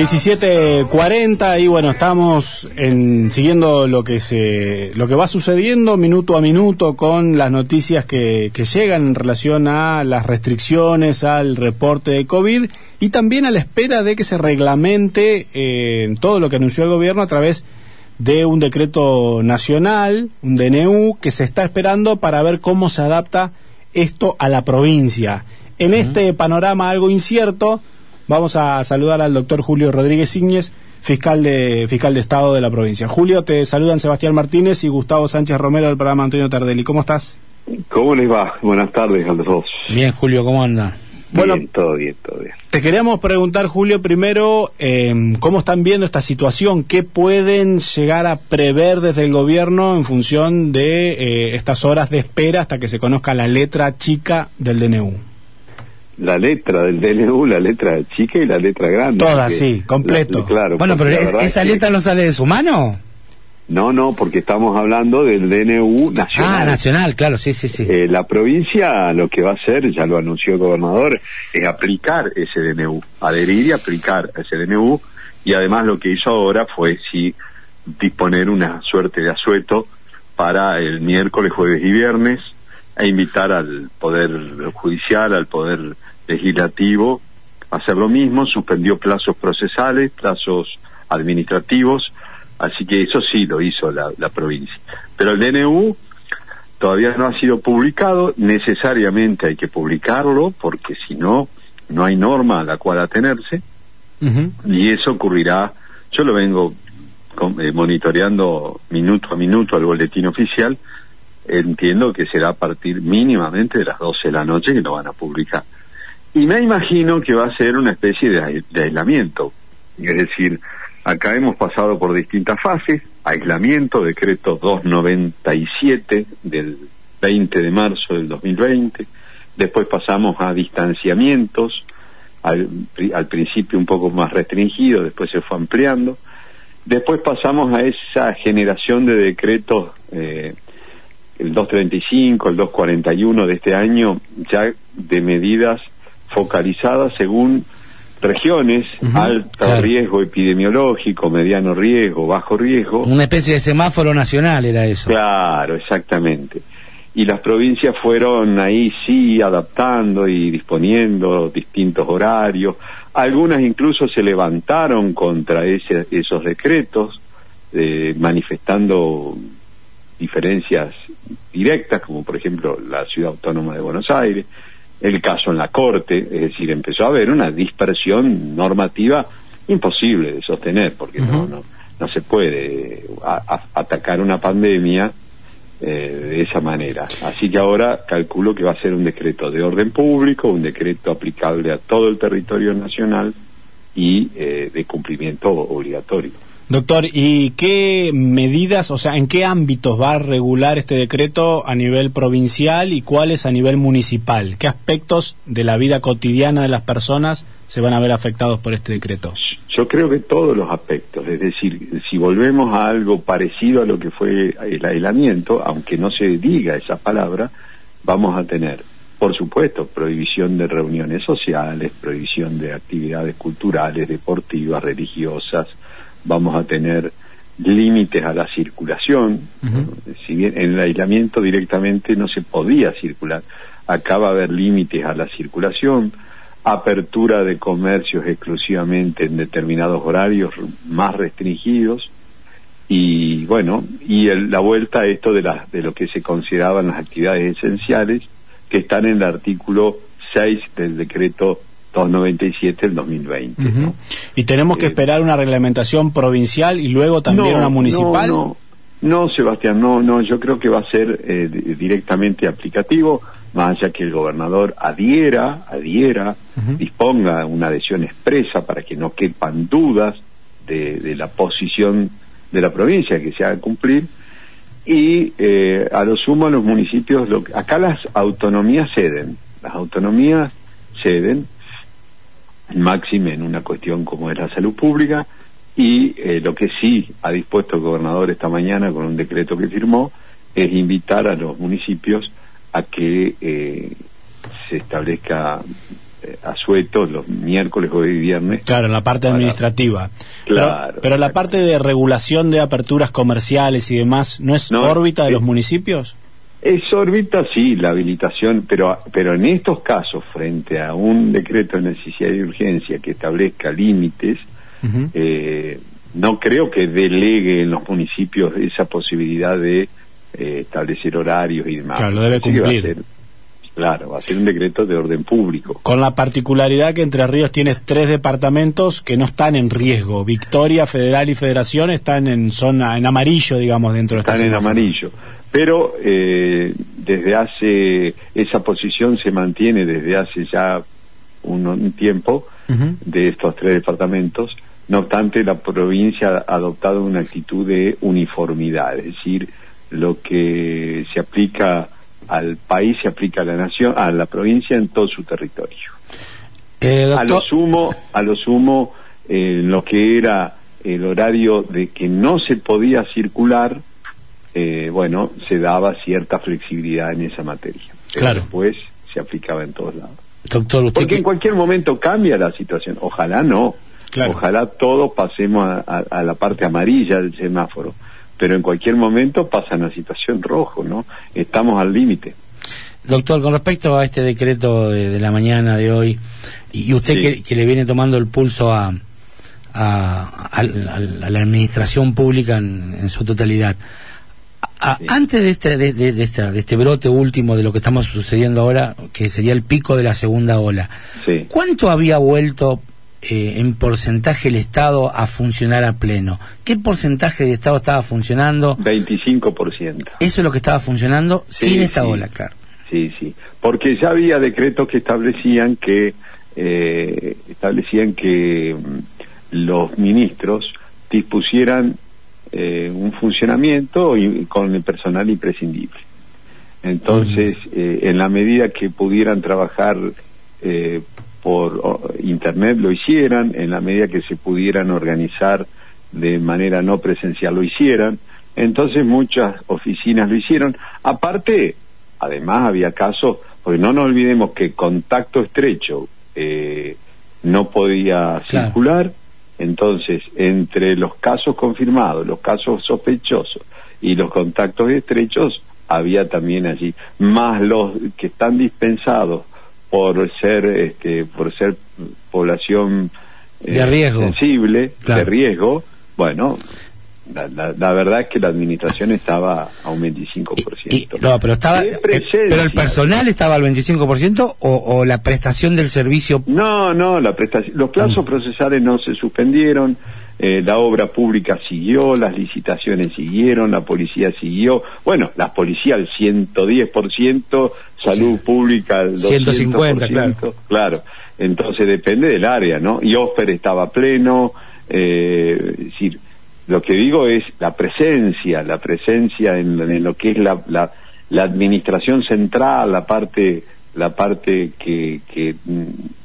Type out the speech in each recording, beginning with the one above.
17.40 y bueno, estamos en, siguiendo lo que se, lo que va sucediendo minuto a minuto con las noticias que, que llegan en relación a las restricciones, al reporte de COVID y también a la espera de que se reglamente eh, todo lo que anunció el gobierno a través de un decreto nacional, un DNU, que se está esperando para ver cómo se adapta esto a la provincia. En este panorama algo incierto, Vamos a saludar al doctor Julio Rodríguez Íñez, fiscal de, fiscal de Estado de la provincia. Julio, te saludan Sebastián Martínez y Gustavo Sánchez Romero del programa Antonio Tardelli. ¿Cómo estás? ¿Cómo les va? Buenas tardes a los dos. Bien, Julio, ¿cómo anda? Bueno, todo bien, todo bien. Te queríamos preguntar, Julio, primero, eh, ¿cómo están viendo esta situación? ¿Qué pueden llegar a prever desde el gobierno en función de eh, estas horas de espera hasta que se conozca la letra chica del DNU? La letra del DNU, la letra chica y la letra grande. Todas, sí, completo. claro. Bueno, pero ¿esa letra no sale de su mano? No, no, porque estamos hablando del DNU nacional. Ah, nacional, claro, sí, sí, sí. Eh, la provincia lo que va a hacer, ya lo anunció el gobernador, es aplicar ese DNU, adherir y aplicar ese DNU, y además lo que hizo ahora fue sí disponer una suerte de asueto para el miércoles, jueves y viernes, e invitar al Poder Judicial, al Poder Legislativo hacer lo mismo, suspendió plazos procesales, plazos administrativos, así que eso sí lo hizo la, provincia. Pero el DNU todavía no ha sido publicado, necesariamente hay que publicarlo, porque si no, no hay norma a la cual atenerse, y eso ocurrirá, yo lo vengo eh, monitoreando minuto a minuto al boletín oficial, entiendo que será a partir mínimamente de las 12 de la noche que lo van a publicar. Y me imagino que va a ser una especie de, aislamiento. Es decir, acá hemos pasado por distintas fases, aislamiento, decreto 297 del 20 de marzo del 2020, después pasamos a distanciamientos, al, principio un poco más restringido, después se fue ampliando, después pasamos a esa generación de decretos eh, el 235, el 241 de este año, ya de medidas focalizadas según regiones, alto riesgo epidemiológico, mediano riesgo, bajo riesgo. Una especie de semáforo nacional era eso. Claro, exactamente. Y las provincias fueron ahí sí adaptando y disponiendo distintos horarios. Algunas incluso se levantaron contra ese, esos decretos, eh, manifestando diferencias directas, como por ejemplo la Ciudad Autónoma de Buenos Aires, el caso en la Corte, es decir, empezó a haber una dispersión normativa imposible de sostener, porque no, no, no se puede atacar una pandemia eh, de esa manera. Así que ahora calculo que va a ser un decreto de orden público, un decreto aplicable a todo el territorio nacional y eh, de cumplimiento obligatorio. Doctor, ¿y qué medidas, o sea, en qué ámbitos va a regular este decreto a nivel provincial y cuáles a nivel municipal? ¿Qué aspectos de la vida cotidiana de las personas se van a ver afectados por este decreto? Yo creo que todos los aspectos, es decir, si volvemos a algo parecido a lo que fue el aislamiento, aunque no se diga esa palabra, vamos a tener, por supuesto, prohibición de reuniones sociales, prohibición de actividades culturales, deportivas, religiosas, vamos a tener límites a la circulación. Si bien en el aislamiento directamente no se podía circular, acá va a haber límites a la circulación, apertura de comercios exclusivamente en determinados horarios más restringidos y bueno, y la vuelta a esto de, la, de lo que se consideraban las actividades esenciales que están en el artículo 6 del decreto 297 el 2020. ¿Y tenemos que eh, esperar una reglamentación provincial y luego también una municipal? No, no, Sebastián, no, no, yo creo que va a ser eh, directamente aplicativo, más allá que el gobernador adhiera, adhiera, disponga una adhesión expresa para que no quepan dudas de, la posición de la provincia que se haga cumplir. Y eh, a lo sumo los municipios, lo, acá las autonomías ceden, las autonomías ceden, máxime en una cuestión como es la salud pública y eh, lo que sí ha dispuesto el gobernador esta mañana con un decreto que firmó es invitar a los municipios a que eh, se establezca eh, asuetos los miércoles, jueves y viernes. Claro, en la parte administrativa. Claro. Pero, la parte de regulación de aperturas comerciales y demás, ¿no es órbita de los municipios? Es órbita, sí, la habilitación, pero, pero en estos casos, frente a un decreto de necesidad y urgencia que establezca límites, eh, no creo que delegue en los municipios esa posibilidad de eh, establecer horarios y demás. Claro, lo debe cumplir. claro, va a ser un decreto de orden público. Con la particularidad que Entre Ríos tiene tres departamentos que no están en riesgo. Victoria, Federal y Federación están en zona, en amarillo, digamos, dentro de esta Están en amarillo pero eh, desde hace esa posición se mantiene desde hace ya un, tiempo de estos tres departamentos. No obstante la provincia ha adoptado una actitud de uniformidad es decir lo que se aplica al país se aplica a la nación a la provincia en todo su territorio. Eh, a lo sumo a lo sumo eh, lo que era el horario de que no se podía circular eh, bueno, se daba cierta flexibilidad en esa materia. claro. Después se aplicaba en todos lados. Doctor, usted Porque en cualquier momento cambia la situación. Ojalá no. Ojalá todos pasemos a, la parte amarilla del semáforo. Pero en cualquier momento pasa a la situación rojo, ¿no? Estamos al límite. Doctor, con respecto a este decreto de, la mañana de hoy, y usted que, le viene tomando el pulso a, a, la administración pública en su totalidad, antes de este, de, de, de, este brote último de lo que estamos sucediendo ahora, que sería el pico de la segunda ola, ¿cuánto había vuelto eh, en porcentaje el Estado a funcionar a pleno? ¿Qué porcentaje de Estado estaba funcionando? 25%. Eso es lo que estaba funcionando sin esta ola, claro. Sí, sí, porque ya había decretos que establecían que eh, establecían que mm, los ministros dispusieran eh, un funcionamiento y, con el personal imprescindible. Entonces, eh, en la medida que pudieran trabajar eh, por internet lo hicieran, en la medida que se pudieran organizar de manera no presencial lo hicieran. Entonces muchas oficinas lo hicieron. Aparte, además había casos, porque no nos olvidemos que contacto estrecho no podía circular, entonces, entre los casos confirmados, los casos sospechosos y los contactos estrechos, había también allí, más los que están dispensados por ser, este, por ser población eh, sensible, de riesgo, bueno, la, verdad es que la administración estaba a un 25%. no, pero estaba eh, pero el personal estaba al 25% o, o la prestación del servicio No, no, la prestación los plazos mm. procesales no se suspendieron. Eh, la obra pública siguió, las licitaciones siguieron, la policía siguió, bueno, la policía al 110%, salud pública al 200%, 150, claro. claro. Entonces depende del área, ¿no? Y Osper estaba pleno, eh, es decir, lo que digo es la presencia, la presencia en, lo que es la, administración central, la parte, la parte que, que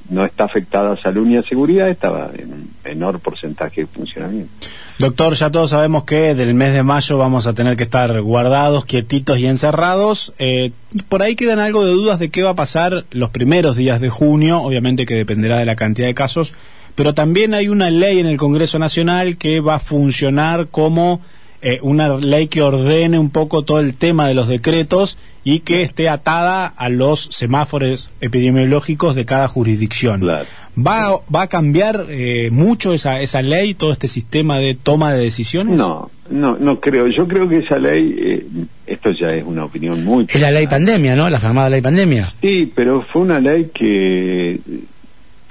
no está afectada a salud ni a seguridad, estaba en un menor porcentaje de funcionamiento. Doctor, ya todos sabemos que del mes de mayo vamos a tener que estar guardados, quietitos y encerrados. Eh, por ahí quedan algo de dudas de qué va a pasar los primeros días de junio, obviamente que dependerá de la cantidad de casos pero también hay una ley en el Congreso Nacional que va a funcionar como eh, una ley que ordene un poco todo el tema de los decretos y que esté atada a los semáforos epidemiológicos de cada jurisdicción. ¿Va, ¿Va a cambiar eh, mucho esa, esa ley, todo este sistema de toma de decisiones? No, no, no creo. Yo creo que esa ley, eh, esto ya es una opinión muy... Es la ley pandemia, ¿no? La famosa ley pandemia. Sí, pero fue una ley que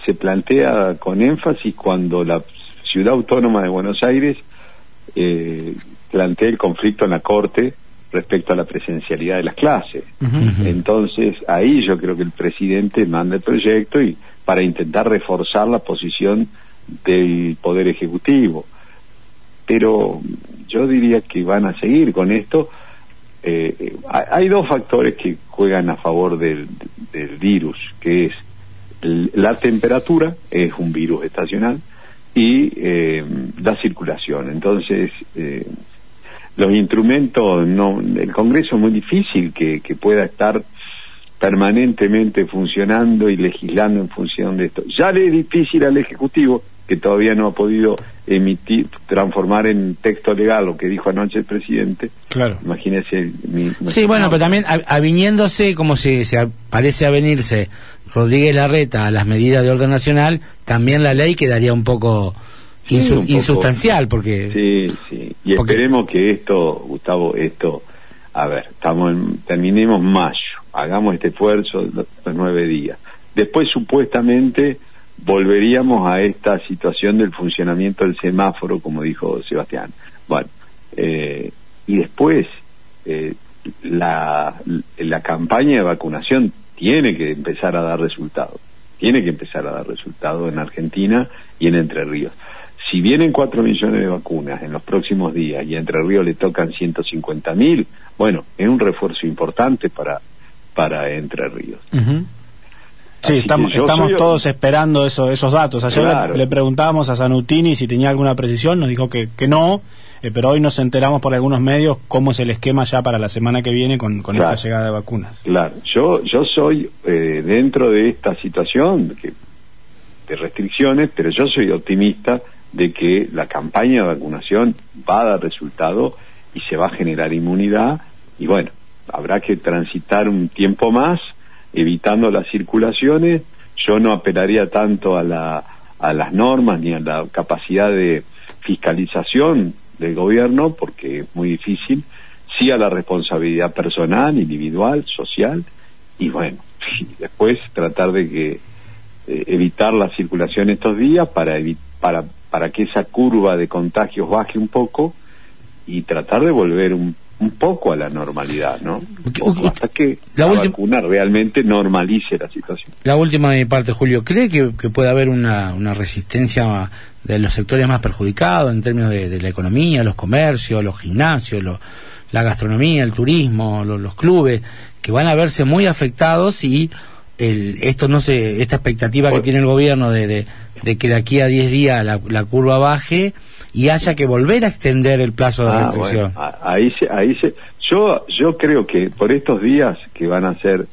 se plantea con énfasis cuando la ciudad autónoma de Buenos Aires eh, plantea el conflicto en la Corte respecto a la presencialidad de las clases. Entonces, ahí yo creo que el presidente manda el proyecto y para intentar reforzar la posición del Poder Ejecutivo. Pero yo diría que van a seguir con esto. Eh, hay dos factores que juegan a favor del, del virus, que es la temperatura es un virus estacional y eh, la circulación. Entonces, eh, los instrumentos, no, el Congreso es muy difícil que, pueda estar permanentemente funcionando y legislando en función de esto. Ya le es difícil al Ejecutivo, que todavía no ha podido emitir, transformar en texto legal lo que dijo anoche el presidente. Claro. Imagínese. Mi, sí, bueno, pero también aviniéndose, como se, se parece avenirse Rodríguez Larreta a las medidas de orden nacional, también la ley quedaría un poco, insustancial, porque... Sí, sí. Y esperemos que esto, Gustavo, esto, a ver, estamos en, terminemos mayo hagamos este esfuerzo los, nueve días. Después, supuestamente, volveríamos a esta situación del funcionamiento del semáforo, como dijo Sebastián. Bueno, eh, y después, eh, la, la campaña de vacunación tiene que empezar a dar resultados. Tiene que empezar a dar resultados en Argentina y en Entre Ríos. Si vienen cuatro millones de vacunas en los próximos días y a Entre Ríos le tocan 150 mil, bueno, es un refuerzo importante para para Entre Ríos. Sí, estamos, estamos todos esperando eso, esos datos. Ayer le, preguntábamos a Sanutini si tenía alguna precisión, nos dijo que, que no, eh, pero hoy nos enteramos por algunos medios cómo es el esquema ya para la semana que viene con, con esta llegada de vacunas. Claro, yo, yo soy eh, dentro de esta situación que, de restricciones, pero yo soy optimista de que la campaña de vacunación va a dar resultado y se va a generar inmunidad y bueno, habrá que transitar un tiempo más, evitando las circulaciones. Yo no apelaría tanto a, la, a las normas ni a la capacidad de fiscalización del gobierno, porque es muy difícil, sí a la responsabilidad personal, individual, social, y bueno, después tratar de que eh, evitar la circulación estos días para, para, para que esa curva de contagios baje un poco y tratar de volver un un poco a la normalidad, ¿no? hasta que la, vacuna realmente normalice la situación. La última de mi parte, Julio, ¿cree que, puede haber una, una, resistencia de los sectores más perjudicados en términos de, la economía, los comercios, los gimnasios, la gastronomía, el turismo, los clubes, que van a verse muy afectados y el, esto no se, esta expectativa que tiene el gobierno de, de, que de aquí a 10 días la, la curva baje, y haya que volver a extender el plazo de ah, restricción. ahí se, ahí se, yo, yo creo que por estos días que van a ser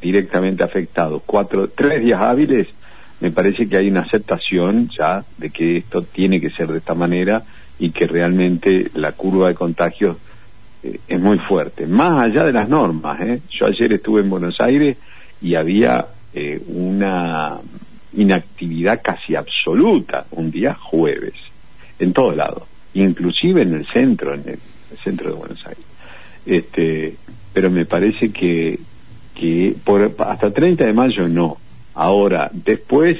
directamente afectados, cuatro, tres días hábiles, me parece que hay una aceptación ya de que esto tiene que ser de esta manera y que realmente la curva de contagios eh, es muy fuerte, más allá de las normas. ¿eh? Yo ayer estuve en Buenos Aires y había eh, una inactividad casi absoluta un día jueves en todos lados, inclusive en el centro, en el, centro de Buenos Aires. Este, pero me parece que, que por, hasta 30 de mayo no. Ahora, después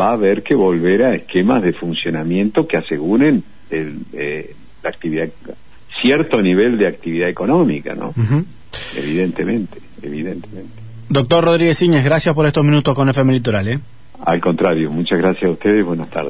va a haber que volver a esquemas de funcionamiento que aseguren el, eh, la actividad, cierto nivel de actividad económica, ¿no? Evidentemente, evidentemente. Doctor Rodríguez Iñez, gracias por estos minutos con FM Litoral, ¿eh? Al contrario, muchas gracias a ustedes y buenas tardes.